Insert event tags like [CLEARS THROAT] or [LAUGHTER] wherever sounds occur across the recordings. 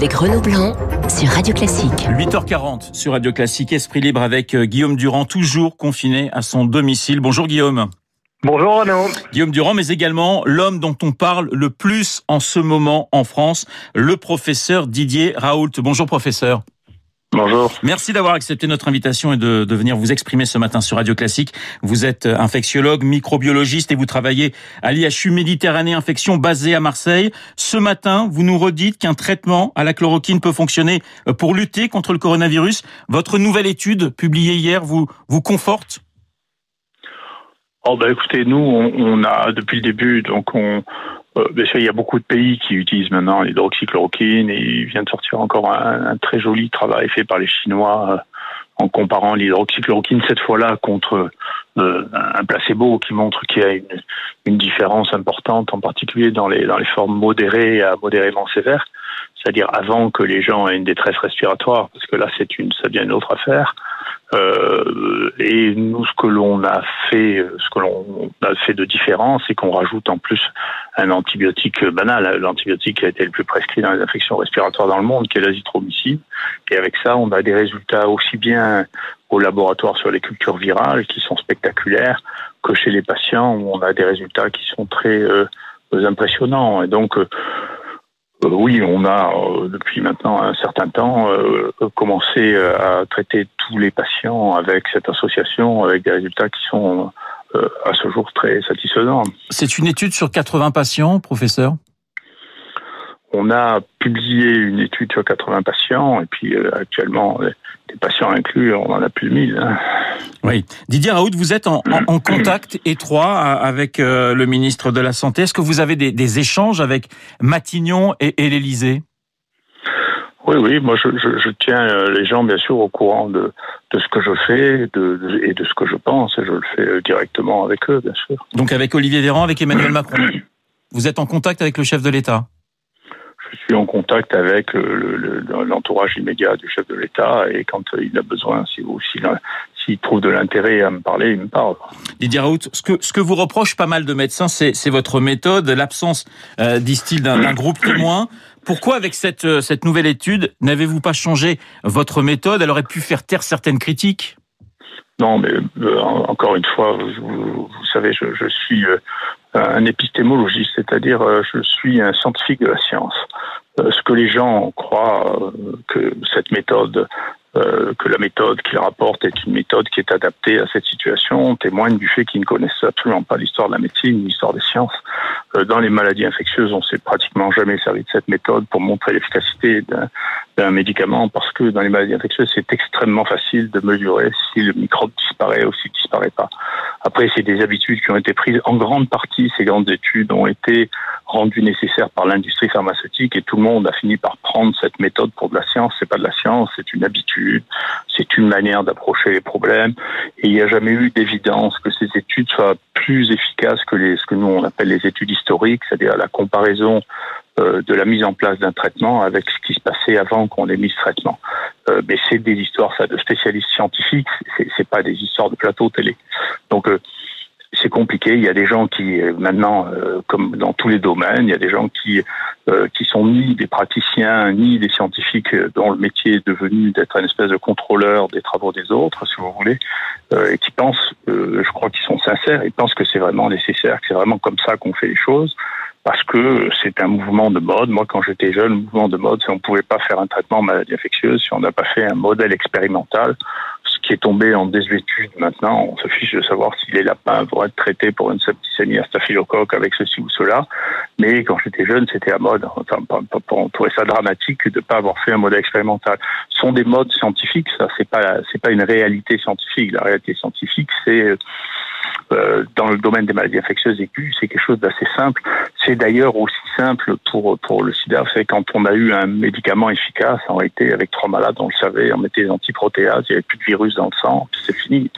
avec Renaud Blanc sur Radio Classique. 8h40 sur Radio Classique, Esprit Libre avec euh, Guillaume Durand, toujours confiné à son domicile. Bonjour Guillaume. Bonjour Renaud. Guillaume Durand, mais également l'homme dont on parle le plus en ce moment en France, le professeur Didier Raoult. Bonjour professeur. Bonjour. Merci d'avoir accepté notre invitation et de, de, venir vous exprimer ce matin sur Radio Classique. Vous êtes infectiologue, microbiologiste et vous travaillez à l'IHU Méditerranée Infection basé à Marseille. Ce matin, vous nous redites qu'un traitement à la chloroquine peut fonctionner pour lutter contre le coronavirus. Votre nouvelle étude publiée hier vous, vous conforte? Oh bah écoutez, nous on, on a depuis le début donc on euh, bien sûr, il y a beaucoup de pays qui utilisent maintenant l'hydroxychloroquine et il vient de sortir encore un, très joli travail fait par les Chinois euh, en comparant l'hydroxychloroquine cette fois-là contre euh, un placebo qui montre qu'il y a une, une, différence importante, en particulier dans les, dans les formes modérées à modérément sévères, c'est-à-dire avant que les gens aient une détresse respiratoire, parce que là, c'est une, ça devient une autre affaire. Euh, et nous, ce que l'on a fait, ce que l'on a fait de différent, c'est qu'on rajoute en plus un antibiotique banal, l'antibiotique qui a été le plus prescrit dans les infections respiratoires dans le monde, qui est l'azithromycine. Et avec ça, on a des résultats aussi bien au laboratoire sur les cultures virales qui sont spectaculaires que chez les patients où on a des résultats qui sont très euh, impressionnants. Et donc, euh, oui, on a euh, depuis maintenant un certain temps euh, commencé à traiter tous les patients avec cette association, avec des résultats qui sont euh, à ce jour très satisfaisants. C'est une étude sur 80 patients, professeur? On a publié une étude sur 80 patients et puis euh, actuellement, des patients inclus, on en a plus de 1000. Hein. Oui. Didier Raoult, vous êtes en, en, en contact [CLEARS THROAT] étroit avec euh, le ministre de la Santé. Est-ce que vous avez des, des échanges avec Matignon et, et l'Élysée? Oui, oui, moi je, je, je, tiens euh, les gens bien sûr au courant de, de ce que je fais de, de, et de ce que je pense, et je le fais directement avec eux, bien sûr. Donc avec Olivier Véran, avec Emmanuel [CLEARS THROAT] Macron Vous êtes en contact avec le chef de l'État? Je suis en contact avec l'entourage le, le, immédiat du chef de l'État et quand il a besoin, s'il si, si, trouve de l'intérêt à me parler, il me parle. Didier Raoult, ce que, ce que vous reproche pas mal de médecins, c'est votre méthode, l'absence, euh, disent-ils, d'un groupe témoin. Pourquoi, avec cette, euh, cette nouvelle étude, n'avez-vous pas changé votre méthode? Elle aurait pu faire taire certaines critiques non, mais euh, encore une fois, vous, vous, vous savez, je, je suis euh, un épistémologiste, c'est-à-dire euh, je suis un scientifique de la science. Euh, ce que les gens croient euh, que cette méthode euh, que la méthode qu'il rapporte est une méthode qui est adaptée à cette situation témoigne du fait qu'ils ne connaissent absolument pas l'histoire de la médecine, l'histoire des sciences. Euh, dans les maladies infectieuses, on s'est pratiquement jamais servi de cette méthode pour montrer l'efficacité d'un médicament parce que dans les maladies infectieuses, c'est extrêmement facile de mesurer si le microbe disparaît ou s'il disparaît pas. Après, c'est des habitudes qui ont été prises en grande partie. Ces grandes études ont été rendues nécessaires par l'industrie pharmaceutique et tout le monde a fini par prendre cette méthode pour de la science. C'est pas de la science, c'est une habitude, c'est une manière d'approcher les problèmes. Et il n'y a jamais eu d'évidence que ces études soient plus efficaces que les, ce que nous on appelle les études historiques, c'est-à-dire la comparaison euh, de la mise en place d'un traitement avec ce qui se passait avant qu'on ait mis ce traitement. Euh, mais c'est des histoires ça de spécialistes scientifiques, c'est pas des histoires de plateau télé. Donc euh, c'est compliqué. Il y a des gens qui, maintenant, euh, comme dans tous les domaines, il y a des gens qui euh, qui sont ni des praticiens ni des scientifiques dont le métier est devenu d'être une espèce de contrôleur des travaux des autres, si vous voulez, euh, et qui pensent, je crois qu'ils sont sincères, ils pensent que c'est vraiment nécessaire, que c'est vraiment comme ça qu'on fait les choses parce que c'est un mouvement de mode. Moi, quand j'étais jeune, le mouvement de mode, c'est on ne pouvait pas faire un traitement maladie infectieuse si on n'a pas fait un modèle expérimental, ce qui est tombé en désuétude maintenant. On se fiche de savoir si les lapins vont être traités pour une septicémie à staphylocoque avec ceci ou cela. Mais quand j'étais jeune, c'était à mode. On trouvait ça dramatique de ne pas avoir fait un modèle expérimental. Ce sont des modes scientifiques, ça, c'est pas, c'est pas une réalité scientifique. La réalité scientifique, c'est euh, dans le domaine des maladies infectieuses aiguës, c'est quelque chose d'assez simple. C'est d'ailleurs aussi simple pour pour le SIDA. C'est quand on a eu un médicament efficace, en réalité, avec trois malades, on le savait, on mettait des antiprotéases, il n'y avait plus de virus dans le sang, c'est fini.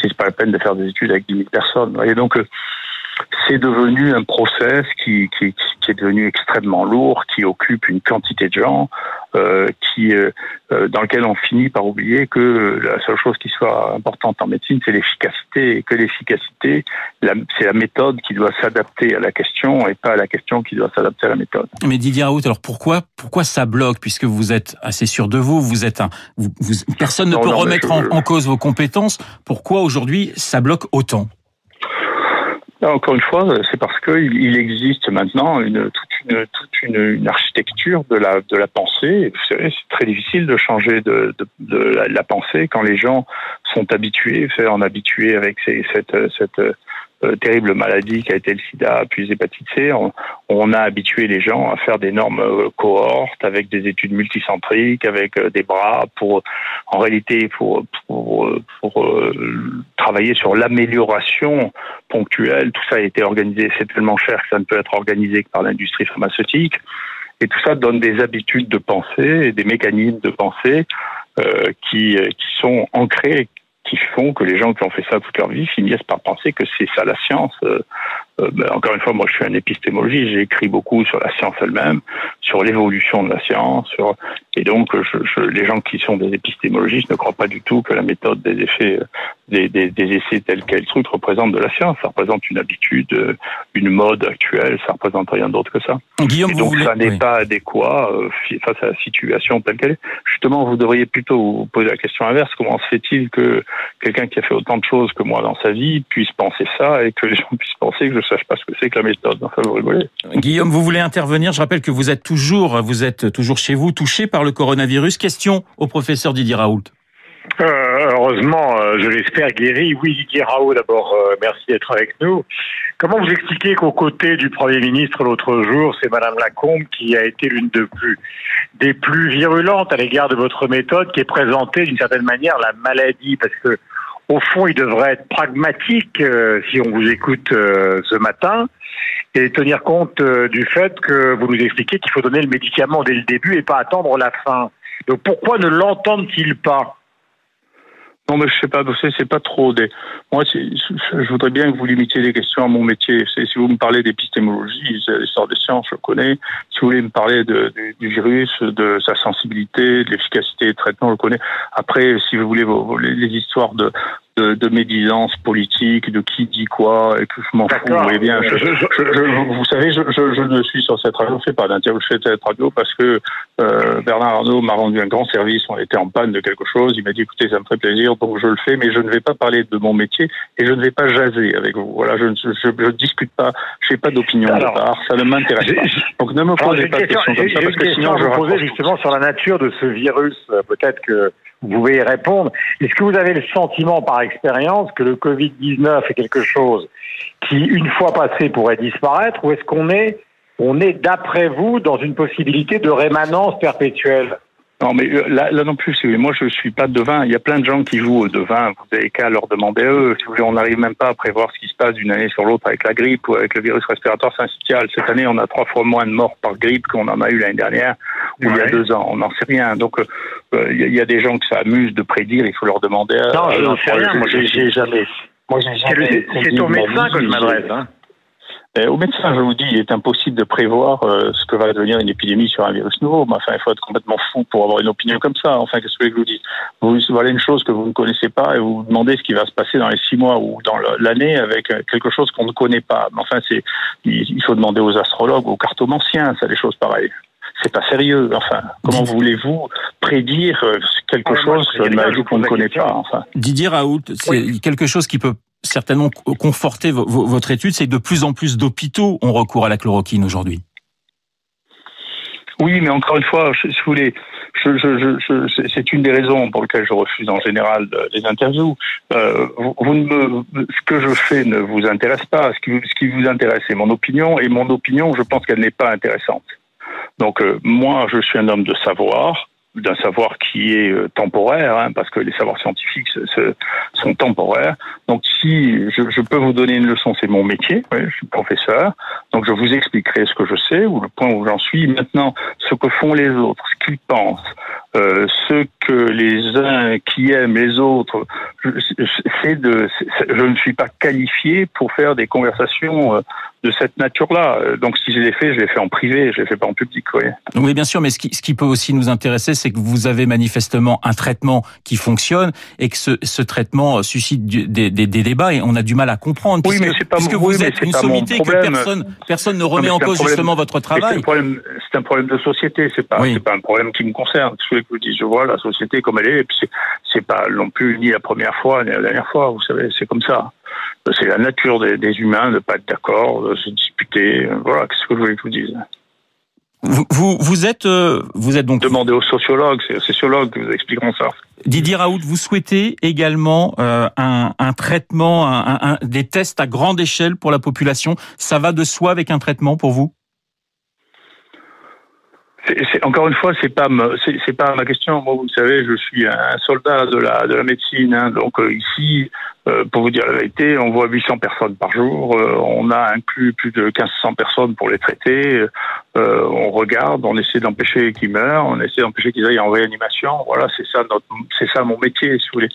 C'est pas la peine de faire des études avec 10 000 personnes. Et donc, euh, c'est devenu un process qui, qui, qui, est devenu extrêmement lourd, qui occupe une quantité de gens, euh, qui, euh, euh, dans lequel on finit par oublier que la seule chose qui soit importante en médecine, c'est l'efficacité, et que l'efficacité, c'est la méthode qui doit s'adapter à la question et pas la question qui doit s'adapter à la méthode. Mais Didier Raoult, alors pourquoi, pourquoi ça bloque puisque vous êtes assez sûr de vous, vous êtes un, vous, personne ne peut remettre en, en cause vos compétences. Pourquoi aujourd'hui ça bloque autant? Encore une fois, c'est parce qu'il il existe maintenant une, toute, une, toute une, une, architecture de la, de la pensée. Vous savez, c'est très difficile de changer de, de, de la, pensée quand les gens sont habitués, en habitués avec ces, cette, cette euh, terrible maladie qui a été le sida, puis l'hépatite C, on, a habitué les gens à faire d'énormes euh, cohortes avec des études multicentriques, avec euh, des bras pour, en réalité, pour, pour, pour travailler sur l'amélioration ponctuelle. Tout ça a été organisé, c'est tellement cher que ça ne peut être organisé que par l'industrie pharmaceutique. Et tout ça donne des habitudes de pensée et des mécanismes de pensée euh, qui, qui sont ancrés, qui font que les gens qui ont fait ça toute leur vie finissent par penser que c'est ça la science. Euh, euh, ben, encore une fois, moi je suis un épistémologiste, j'ai écrit beaucoup sur la science elle-même, sur l'évolution de la science, sur... et donc je, les gens qui sont des épistémologistes ne croient pas du tout que la méthode des effets, des, des, des essais tels quels trucs représente de la science. Ça représente une habitude, une mode actuelle, ça représente rien d'autre que ça. Guillaume, et donc vous ça n'est pas adéquat euh, face à la situation telle qu'elle est. Justement, vous devriez plutôt vous poser la question inverse. Comment se fait-il que quelqu'un qui a fait autant de choses que moi dans sa vie puisse penser ça et que les gens puissent penser que je sache pas ce que c'est que la méthode? Enfin, vous rigolez. Guillaume, vous voulez intervenir? Je rappelle que vous êtes toujours, vous êtes toujours chez vous, touché par le coronavirus. Question au professeur Didier Raoult. Euh, heureusement, euh, je l'espère, guéri. Oui, Didier Raoult, d'abord, euh, merci d'être avec nous. Comment vous expliquez qu'aux côtés du Premier ministre l'autre jour, c'est Madame Lacombe qui a été l'une des plus virulentes à l'égard de votre méthode, qui est présentée d'une certaine manière la maladie, parce que au fond, il devrait être pragmatique si on vous écoute ce matin et tenir compte euh, du fait que vous nous expliquez qu'il faut donner le médicament dès le début et pas attendre la fin. Donc pourquoi ne l'entendent-ils pas? Non, mais je sais pas, c'est pas trop des. Moi, je voudrais bien que vous limitiez les questions à mon métier. Si vous me parlez d'épistémologie, l'histoire des sciences, je connais. Si vous voulez me parler du, virus, de sa sensibilité, de l'efficacité des traitements, je le connais. Après, si vous voulez les histoires de, de, de médisance politique, de qui dit quoi, et que je m'en fous. Vous voyez bien, je, je, vous savez, je, ne suis sur cette radio, je fais pas d'interview, je fais cette radio parce que euh, Bernard Arnault m'a rendu un grand service. On était en panne de quelque chose. Il m'a dit, écoutez, ça me ferait plaisir, donc je le fais, mais je ne vais pas parler de mon métier et je ne vais pas jaser avec vous. Voilà, je ne discute pas, je n'ai pas d'opinion de part, ça ne m'intéresse pas. Donc ne me posez pas de questions comme ça, parce que sinon je posais justement sur la nature de ce virus. Peut-être que vous pouvez y répondre. Est-ce que vous avez le sentiment par expérience que le Covid-19 est quelque chose qui, une fois passé, pourrait disparaître ou est-ce qu'on est, on est, d'après vous, dans une possibilité de rémanence perpétuelle? Non, mais euh, là, là non plus, si moi je suis pas devin. Il y a plein de gens qui jouent au devin. Vous avez qu'à leur demander à eux. Si vous voulez, on n'arrive même pas à prévoir ce qui se passe d'une année sur l'autre avec la grippe ou avec le virus respiratoire syncytial. Cette année, on a trois fois moins de morts par grippe qu'on en a eu l'année dernière ou il y a deux ans. On n'en sait rien. Donc, euh, euh, il y a des gens qui s'amusent de prédire. Il faut leur demander. À, non, je n'en sais rien. Moi, j'ai jamais. Moi, j'ai jamais. C'est au médecin que je m'adresse. Hein. Euh, au médecin, je vous dis, il est impossible de prévoir euh, ce que va devenir une épidémie sur un virus nouveau. Mais enfin, il faut être complètement fou pour avoir une opinion comme ça. Enfin, qu'est-ce que je vous dis? Vous voilà une chose que vous ne connaissez pas et vous vous demandez ce qui va se passer dans les six mois ou dans l'année avec euh, quelque chose qu'on ne connaît pas. Mais enfin, c'est il faut demander aux astrologues, aux cartomanciens, ça des choses pareilles c'est pas sérieux. Enfin, comment voulez-vous prédire quelque chose sur une maladie qu'on ne connaît pas Enfin, Didier Raoult, c'est quelque chose qui peut certainement conforter votre étude, c'est que de plus en plus d'hôpitaux ont recours à la chloroquine aujourd'hui. Oui, mais encore une fois, je, je, je, c'est une des raisons pour lesquelles je refuse en général les interviews. Euh, vous, ne me, ce que je fais ne vous intéresse pas. Ce qui, ce qui vous intéresse, c'est mon opinion, et mon opinion, je pense qu'elle n'est pas intéressante. Donc euh, moi, je suis un homme de savoir d'un savoir qui est euh, temporaire, hein, parce que les savoirs scientifiques sont temporaires. Donc si je, je, peux vous donner une leçon, c'est mon métier, je suis professeur, donc je vous expliquerai ce que je sais ou le point où j'en suis. Maintenant, ce que font les autres, ce qu'ils pensent, euh, ce que les uns qui aiment les autres, c'est de, je ne suis pas qualifié pour faire des conversations euh, de cette nature-là. Donc si je l'ai fait, je l'ai fait en privé, je l'ai fait pas en public. Oui. oui, bien sûr, mais ce qui, ce qui peut aussi nous intéresser, c'est que vous avez manifestement un traitement qui fonctionne et que ce, ce traitement suscite des, des, des, débats et on a du mal à comprendre. Oui, mais c'est pas puisque vous êtes une sommité que personne, personne ne remet en cause justement votre travail. C'est un, problème, un problème de société, c'est pas, pas un problème qui me concerne. Je vous dis, je vois la société comme elle est, et puis c'est pas non plus ni la première fois ni la dernière fois. Vous savez, c'est comme ça. C'est la nature des, des humains de ne pas être d'accord, de se disputer. Voilà, qu'est-ce que je voulais que je vous dise? Vous, vous, vous, êtes, euh, vous êtes donc. Demandez aux sociologues, c'est aux sociologues qui vous expliqueront ça. Didier Raoult, vous souhaitez également euh, un, traitement, un, un, des tests à grande échelle pour la population. Ça va de soi avec un traitement pour vous? Encore une fois, c'est pas c'est, pas ma question. Moi, vous savez, je suis un soldat de la de la médecine, hein, donc euh, ici, euh, pour vous dire la vérité, on voit 800 personnes par jour. Euh, on a inclus plus de 1500 personnes pour les traiter. on regarde, on essaie d'empêcher qu'ils meurent, on essaie d'empêcher qu'ils aillent en réanimation. Voilà, c'est ça notre, c'est ça mon métier, si vous voulez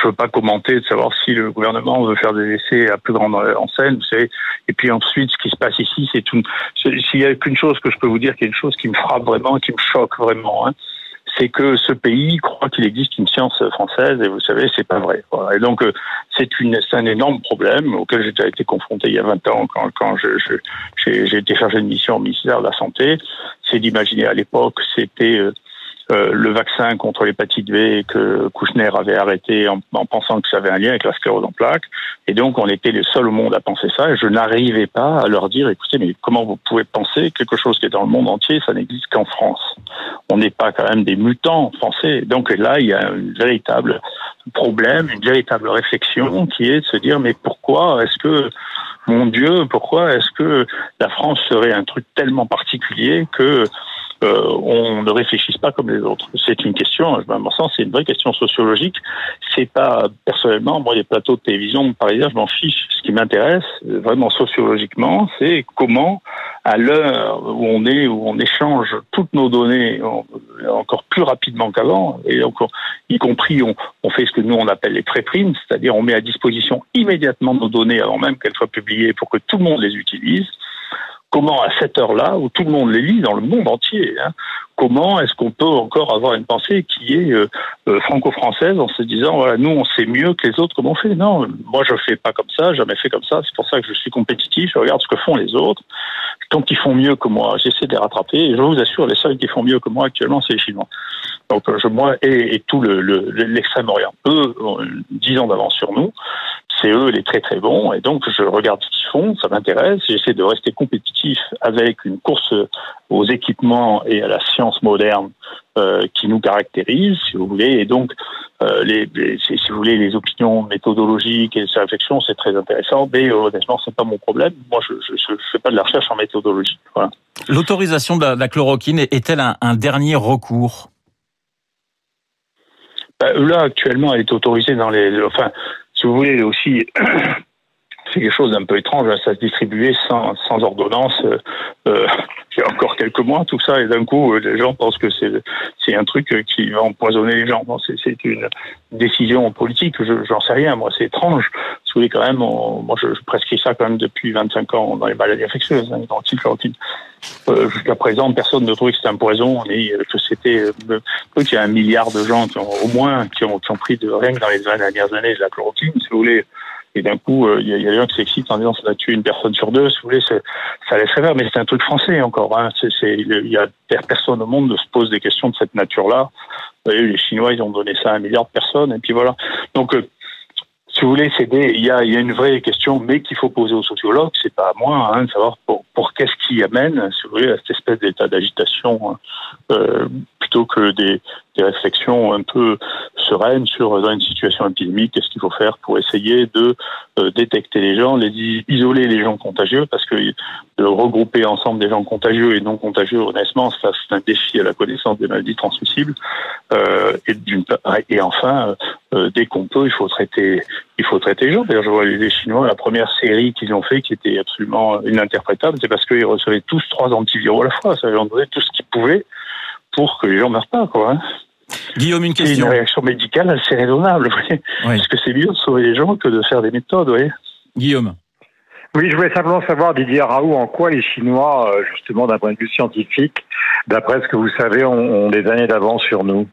je veux pas commenter de savoir si le gouvernement veut faire des essais à plus grande enseigne, vous savez. Et puis ensuite, ce qui se passe ici, c'est tout. S'il y a qu'une chose que je peux vous dire, qui est une chose qui me frappe vraiment, qui me choque vraiment, hein, c'est que ce pays croit qu'il existe une science française et vous savez, c'est pas vrai. Voilà. Et donc, euh, c'est un énorme problème auquel j'ai déjà été confronté il y a 20 ans quand, quand j'ai, été chargé de mission au ministère de la Santé. C'est d'imaginer à l'époque, c'était euh, euh, le vaccin contre l'hépatite B que Kouchner avait arrêté en, pensant que ça avait un lien avec la sclérose en plaques. Et donc, on était les seuls au monde à penser ça. Et je n'arrivais pas à leur dire, écoutez, mais comment vous pouvez penser quelque chose qui est dans le monde entier, ça n'existe qu'en France? On n'est pas quand même des mutants français. Donc là, il y a un véritable problème, une véritable réflexion qui est de se dire, mais pourquoi est-ce que mon Dieu, pourquoi est-ce que la France serait un truc tellement particulier que on ne réfléchisse pas comme les autres. C'est une question, à mon sens, c'est une vraie question sociologique. C'est pas personnellement, moi, les plateaux de télévision parisiens, je m'en fiche. Ce qui m'intéresse, vraiment sociologiquement, c'est comment, à l'heure où on est, où on échange toutes nos données encore plus rapidement qu'avant, et encore, y compris, on, on fait ce que nous on appelle les préprints, c'est-à-dire on met à disposition immédiatement nos données avant même qu'elles soient publiées pour que tout le monde les utilise comment à cette heure-là, où tout le monde les lit dans le monde entier, hein, comment est-ce qu'on peut encore avoir une pensée qui est euh, euh, franco-française en se disant voilà nous on sait mieux que les autres comment on fait. Non moi je fais pas comme ça jamais fait comme ça. C'est pour ça que je suis compétitif. Je regarde ce que font les autres. Tant qu'ils font mieux que moi j'essaie de les rattraper. Je vous assure les seuls qui font mieux que moi actuellement c'est les chinois. Donc euh, je moi et, tout le l'extrême-orient. Eux ont 10 ans d'avance sur nous c'est eux les très très bons et donc je regarde ce qu'ils font ça m'intéresse j'essaie de rester compétitif avec une course aux équipements et à la science moderne euh, qui nous caractérise, si vous voulez. Et donc, euh, les, si, vous voulez, les opinions méthodologiques et ces réflexions, c'est très intéressant, mais euh, honnêtement, c'est pas mon problème. Moi, je ne fais pas de la recherche en méthodologie. Voilà. L'autorisation de, la chloroquine est-elle un, dernier recours? Bah, Là, actuellement, elle est autorisée dans les... Enfin, si vous voulez, aussi... [CLEARS THROAT] c'est quelque chose d'un peu étrange, hein, ça se distribuait sans, sans ordonnance. Euh, euh, [LAUGHS] il y a encore quelques mois, tout ça, et d'un coup, euh, les gens pensent que c'est un truc qui va empoisonner les gens. C'est une décision politique, j'en sais rien. Moi, c'est étrange. Vous voulez, quand même, moi, je, prescris ça quand même depuis 25 ans dans les maladies infectieuses, hein, euh, Jusqu'à présent, personne ne trouvait que c'était un poison, et que c'était. Euh, il y a un milliard de gens qui ont, au moins qui ont, pris de rien que dans les 20 dernières années de la chloroquine. Si vous voulez, et d'un coup, euh, il y, a des gens qui s'excitent en disant ça a tué une personne sur deux. Si vous voulez, ça laisse rêver, mais c'est un truc français encore. Hein. Il y a personne au monde ne se pose des questions de cette nature-là. Les Chinois, ils ont donné ça à un milliard de personnes, et puis voilà. Donc, euh, si vous voulez, c'est il y a, y a, une vraie question, mais qu'il faut poser aux sociologues. C'est pas à moi hein, de savoir pour, pour qu'est-ce qui amène, si vous voulez, à cette espèce d'état d'agitation, hein. euh, plutôt que des, des, réflexions un peu sereines sur dans une situation épidémique, qu'est-ce qu'il faut faire pour essayer de euh, détecter les gens, les isoler les gens contagieux, parce que de regrouper ensemble des gens contagieux et non contagieux, honnêtement, ça c'est un défi à la connaissance des maladies transmissibles. Euh, et, et enfin, euh, dès qu'on peut, il faut traiter, il faut traiter les gens. D'ailleurs, je vois les Chinois, la première série qu'ils ont fait, qui était absolument ininterprétable, c'est parce qu'ils recevaient tous trois antiviraux à la fois. Ça veut dire tout ce qu'ils pouvaient pour que les gens meurent pas, quoi. Hein. Guillaume, une question. C'est une réaction médicale assez raisonnable, vous voyez. Parce que c'est mieux de sauver les gens que de faire des méthodes, vous voyez. Guillaume. Oui, je voulais simplement savoir, Didier Raoult, en quoi les Chinois, euh, justement d'un point de vue scientifique, d'après ce que vous savez, ont, des années d'avance sur nous?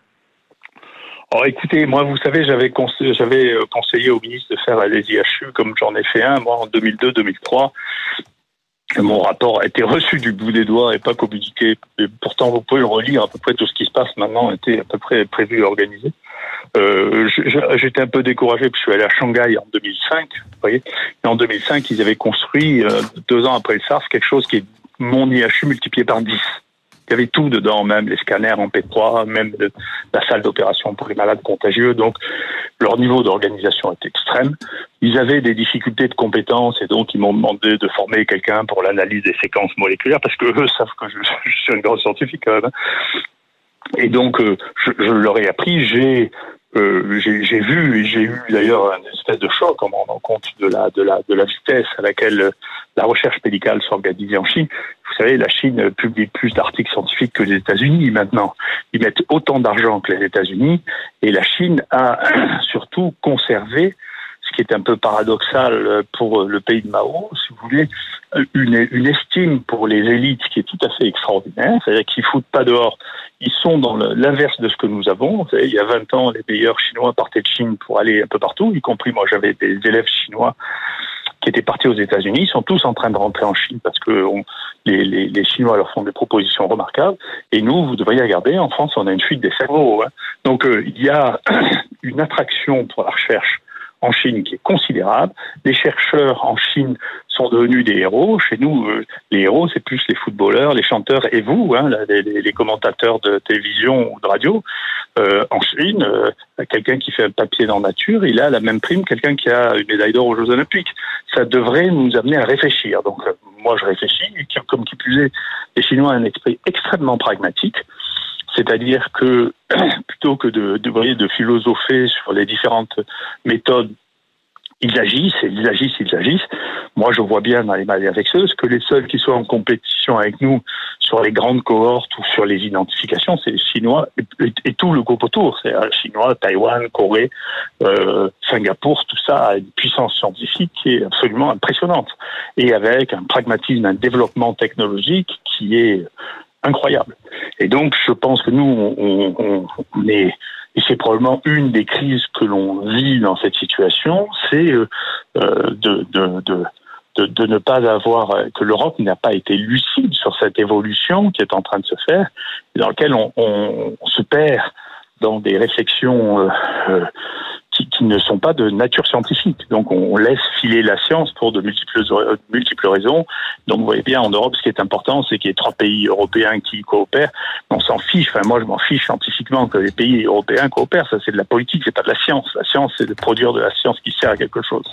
Alors écoutez, moi, vous savez, j'avais conseillé, j'avais euh, conseillé au ministre de faire des IHU comme j'en ai fait un, moi, en 2002-2003. Mon rapport a été reçu du bout des doigts et pas communiqué. Pourtant, vous pouvez le relire. À peu près tout ce qui se passe maintenant était à peu près prévu et organisé. Euh, J'étais un peu découragé que je suis allé à Shanghai en 2005. Vous voyez, et en 2005, ils avaient construit euh, deux ans après le SARS quelque chose qui est mon IHU multiplié par 10. Il y avait tout dedans, même les scanners en P3, même la salle d'opération pour les malades contagieux. Donc, leur niveau d'organisation est extrême. Ils avaient des difficultés de compétences et donc ils m'ont demandé de former quelqu'un pour l'analyse des séquences moléculaires parce que eux savent que je, [LAUGHS] suis un grand scientifique quand même. Et donc, euh, je, je, leur ai appris, j'ai euh, j'ai vu j'ai eu d'ailleurs une espèce de choc en rendant compte de la, de la, de la vitesse à laquelle la recherche médicale s'organise en Chine. Vous savez, la Chine publie plus d'articles scientifiques que les États-Unis maintenant. Ils mettent autant d'argent que les États-Unis et la Chine a [CLEARS THROAT] surtout conservé qui est un peu paradoxal pour le pays de Mao, si vous voulez, une, estime pour les élites qui est tout à fait extraordinaire, c'est-à-dire qu'ils foutent pas dehors, ils sont dans l'inverse de ce que nous avons. Il y a 20 ans, les meilleurs Chinois partaient de Chine pour aller un peu partout, y compris moi, j'avais des élèves chinois qui étaient partis aux États-Unis, ils sont tous en train de rentrer en Chine parce que les, Chinois leur font des propositions remarquables. Et nous, vous devriez regarder, en France, on a une fuite des cerveaux. Hein. Donc, euh, il y a [CLEARS THROAT] une attraction pour la recherche en Chine qui est considérable. Les chercheurs en Chine sont devenus des héros. Chez nous, euh, les héros, c'est plus les footballeurs, les chanteurs et vous, hein, les, commentateurs de télévision ou de radio. Euh, en Chine, euh, quelqu'un qui fait un papier dans nature, il a la même prime quelqu'un qui a une médaille d'or aux Jeux Olympiques. Ça devrait nous amener à réfléchir. Donc, euh, moi, je réfléchis. Comme qui plus est, les Chinois ont un esprit extrêmement pragmatique. C'est-à-dire que [CLEARS THROAT] plutôt que de, de, de philosopher sur les différentes méthodes ils agissent, et ils agissent, ils agissent. Moi, je vois bien dans les maladies infectieuses que les seuls qui soient en compétition avec nous sur les grandes cohortes ou sur les identifications, c'est les Chinois et, tout le groupe autour. C'est euh, Chinois, Taïwan, Corée, euh, Singapour, tout ça a une puissance scientifique qui est absolument impressionnante. Et avec un pragmatisme, un développement technologique qui est incroyable. Et donc, je pense que nous, on, on, est, et c'est probablement une des crises que l'on vit dans cette situation, c'est euh, euh de, de, de de, ne pas avoir que l'Europe n'a pas été lucide sur cette évolution qui est en train de se faire, dans laquelle on, on, on se perd dans des réflexions euh, euh qui, qui, ne sont pas de nature scientifique. Donc on laisse filer la science pour de multiples, multiples raisons. Donc vous voyez bien, en Europe, ce qui est important, c'est qu'il y ait trois pays européens qui coopèrent. On s'en fiche, enfin moi je m'en fiche scientifiquement que les pays européens coopèrent. Ça c'est de la politique, c'est pas de la science. La science, c'est de produire de la science qui sert à quelque chose.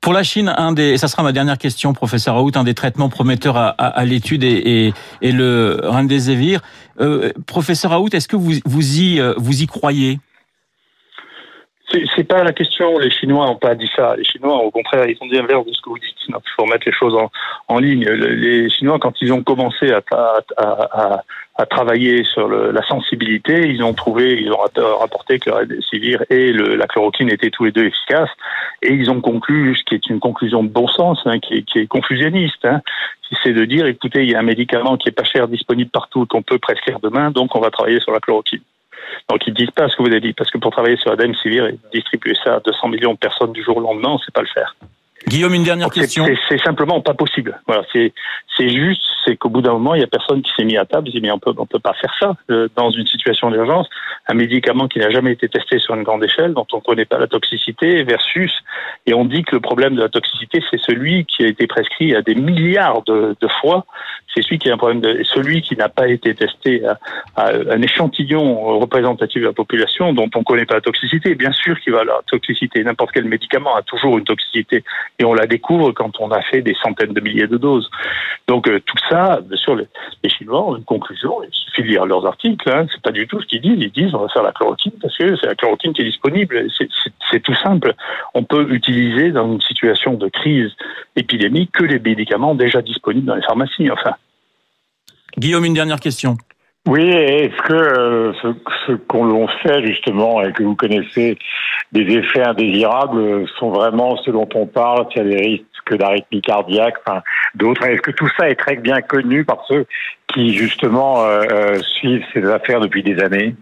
Pour la Chine, un des, ça sera ma dernière question, professeur Raoult, un des traitements prometteurs à, à, à l'étude et, et, et, le Remdesivir. Euh, professeur Raoult, est-ce que vous, vous, y, euh, vous y croyez? C'est pas la question. Les Chinois n'ont pas dit ça. Les Chinois, au contraire, ils ont dit l'inverse de ce que vous dites. Il faut mettre les choses en, en, ligne. Les Chinois, quand ils ont commencé à, à, à, à travailler sur le, la sensibilité, ils ont trouvé, ils ont rapporté que le civir et le, la chloroquine étaient tous les deux efficaces, et ils ont conclu, ce qui est une conclusion de bon sens, hein, qui, est, qui, est, confusionniste, hein, c'est de dire, écoutez, il y a un médicament qui est pas cher, disponible partout, qu'on peut prescrire demain, donc on va travailler sur la chloroquine. Donc ils disent pas ce que vous avez dit, parce que pour travailler sur la Civir et distribuer ça à 200 millions de personnes du jour au lendemain, on sait pas le faire. Guillaume, une dernière question. C'est simplement pas possible. Voilà, c'est juste, c'est qu'au bout d'un moment, il y a personne qui s'est mis à table. Il dit mais on peut on peut pas faire ça euh, dans une situation d'urgence. Un médicament qui n'a jamais été testé sur une grande échelle, dont on connaît pas la toxicité, versus et on dit que le problème de la toxicité, c'est celui qui a été prescrit à des milliards de, de fois. C'est celui qui a un problème de celui qui n'a pas été testé à, à, un échantillon représentatif de la population dont on connaît pas la toxicité. Bien sûr qu'il va la toxicité. N'importe quel médicament a toujours une toxicité et on la découvre quand on a fait des centaines de milliers de doses. Donc euh, tout ça, bien sûr, les, Chinois ont une conclusion. Il suffit de lire leurs articles. Hein, c'est pas du tout ce qu'ils disent. Ils disent on va faire la chloroquine parce que c'est la chloroquine qui est disponible. C'est tout simple. On peut utiliser dans une situation de crise épidémique que les médicaments déjà disponibles dans les pharmacies. Enfin. Guillaume, une dernière question. Oui, est-ce que euh, ce, ce qu'on sait justement et que vous connaissez des effets indésirables sont vraiment ceux dont on parle, s'il y a des risques d'arythmie cardiaque, enfin d'autres? Est-ce que tout ça est très bien connu par ceux qui justement euh, euh suivent ces affaires depuis des années?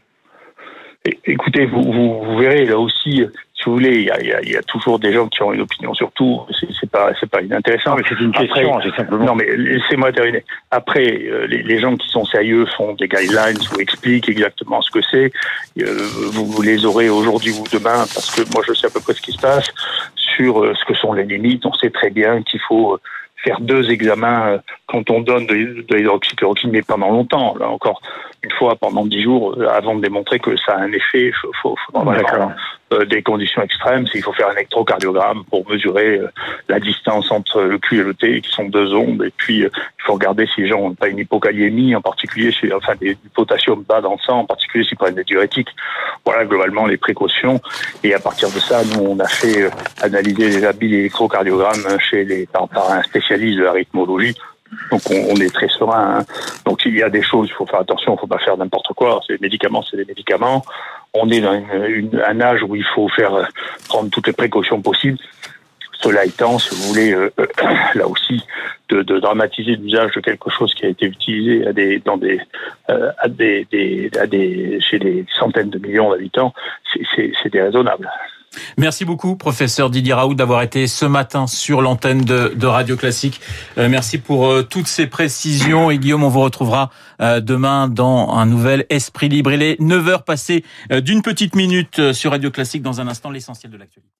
Écoutez, vous, vous, vous, verrez là aussi, si vous voulez, il y, a, il y a, toujours des gens qui ont une opinion sur tout. C'est pas, c'est pas inintéressant. mais c'est une question, simplement. Non, mais laissez-moi terminer. Après, euh, les, les, gens qui sont sérieux font des guidelines, vous expliquent exactement ce que c'est. Euh, vous, vous, les aurez aujourd'hui ou demain, parce que moi je sais à peu près ce qui se passe sur euh, ce que sont les limites. On sait très bien qu'il faut faire deux examens quand on donne de, l'hydroxychloroquine, mais pendant longtemps. Là encore, une fois pendant dix jours, avant de démontrer que ça a un effet, faut, faut, faut des conditions extrêmes. Il faut faire un électrocardiogramme pour mesurer la distance entre le Q et le T, qui sont deux ondes. Et puis, il faut regarder si les gens n'ont pas une hypokaliémie, en particulier, chez, enfin, des, du potassium bas dans le sang, en particulier s'ils prennent des diurétiques. Voilà globalement les précautions. Et à partir de ça, nous, on a fait analyser les habits électrocardiogrammes chez les, par, par un spécialiste de la rythmologie donc on, on, est très serein. Hein. Donc il y a des choses, il faut faire attention, il faut pas faire n'importe quoi. C'est des médicaments, c'est des médicaments. On est dans une, une, un âge où il faut faire prendre toutes les précautions possibles. Cela étant, si vous voulez, euh, là aussi, de, de dramatiser l'usage de quelque chose qui a été utilisé à des, dans des, euh, à des, à des, chez des centaines de millions d'habitants, c'est déraisonnable. Merci beaucoup, professeur Didier Raoult, d'avoir été ce matin sur l'antenne de, de, Radio Classique. Euh, merci pour euh, toutes ces précisions. Et Guillaume, on vous retrouvera euh, demain dans un nouvel Esprit Libre. Il est 9h passé d'une petite minute sur Radio Classique. Dans un instant, l'essentiel de l'actualité.